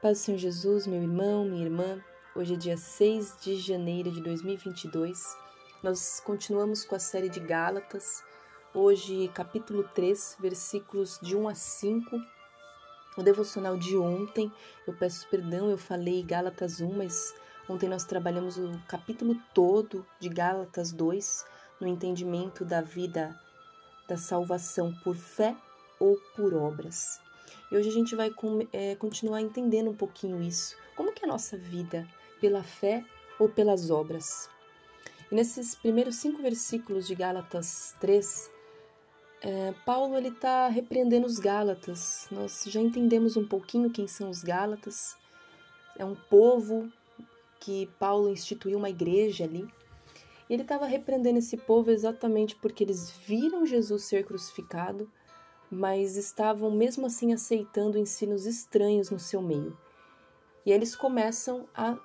Paz do Senhor Jesus, meu irmão, minha irmã. Hoje é dia 6 de janeiro de 2022. Nós continuamos com a série de Gálatas. Hoje, capítulo 3, versículos de 1 a 5. O devocional de ontem, eu peço perdão, eu falei Gálatas 1, mas ontem nós trabalhamos o capítulo todo de Gálatas 2, no entendimento da vida da salvação por fé ou por obras. E hoje a gente vai é, continuar entendendo um pouquinho isso. Como que é a nossa vida? Pela fé ou pelas obras? E nesses primeiros cinco versículos de Gálatas 3, é, Paulo ele está repreendendo os Gálatas. Nós já entendemos um pouquinho quem são os Gálatas. É um povo que Paulo instituiu uma igreja ali. E ele estava repreendendo esse povo exatamente porque eles viram Jesus ser crucificado, mas estavam mesmo assim aceitando ensinos estranhos no seu meio. E eles começam a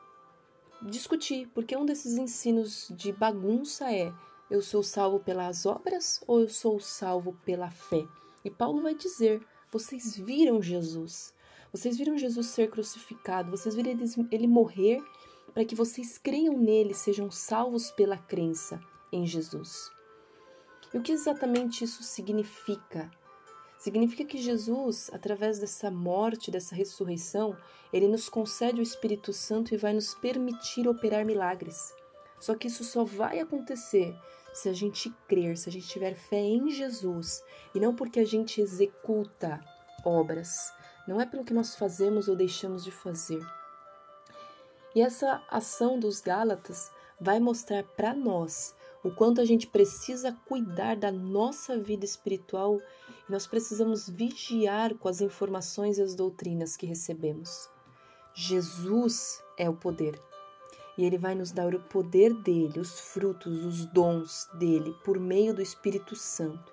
discutir, porque um desses ensinos de bagunça é: eu sou salvo pelas obras ou eu sou salvo pela fé? E Paulo vai dizer: vocês viram Jesus, vocês viram Jesus ser crucificado, vocês viram ele, morrer para que vocês creiam nele, sejam salvos pela crença em Jesus. E o que exatamente isso significa? Significa que Jesus, através dessa morte, dessa ressurreição, ele nos concede o Espírito Santo e vai nos permitir operar milagres. Só que isso só vai acontecer se a gente crer, se a gente tiver fé em Jesus e não porque a gente executa obras. Não é pelo que nós fazemos ou deixamos de fazer. E essa ação dos Gálatas vai mostrar para nós o quanto a gente precisa cuidar da nossa vida espiritual nós precisamos vigiar com as informações e as doutrinas que recebemos. Jesus é o poder. E ele vai nos dar o poder dele, os frutos, os dons dele, por meio do Espírito Santo.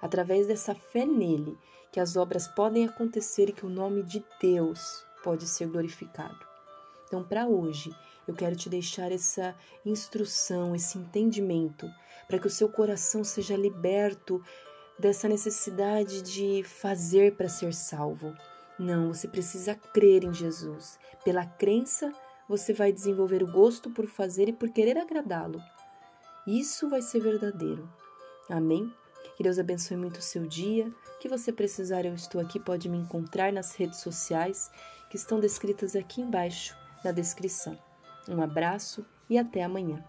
Através dessa fé nele, que as obras podem acontecer e que o nome de Deus pode ser glorificado. Então, para hoje, eu quero te deixar essa instrução, esse entendimento, para que o seu coração seja liberto dessa necessidade de fazer para ser salvo. Não, você precisa crer em Jesus. Pela crença, você vai desenvolver o gosto por fazer e por querer agradá-lo. Isso vai ser verdadeiro. Amém? Que Deus abençoe muito o seu dia. Que você precisar, eu estou aqui, pode me encontrar nas redes sociais que estão descritas aqui embaixo na descrição. Um abraço e até amanhã.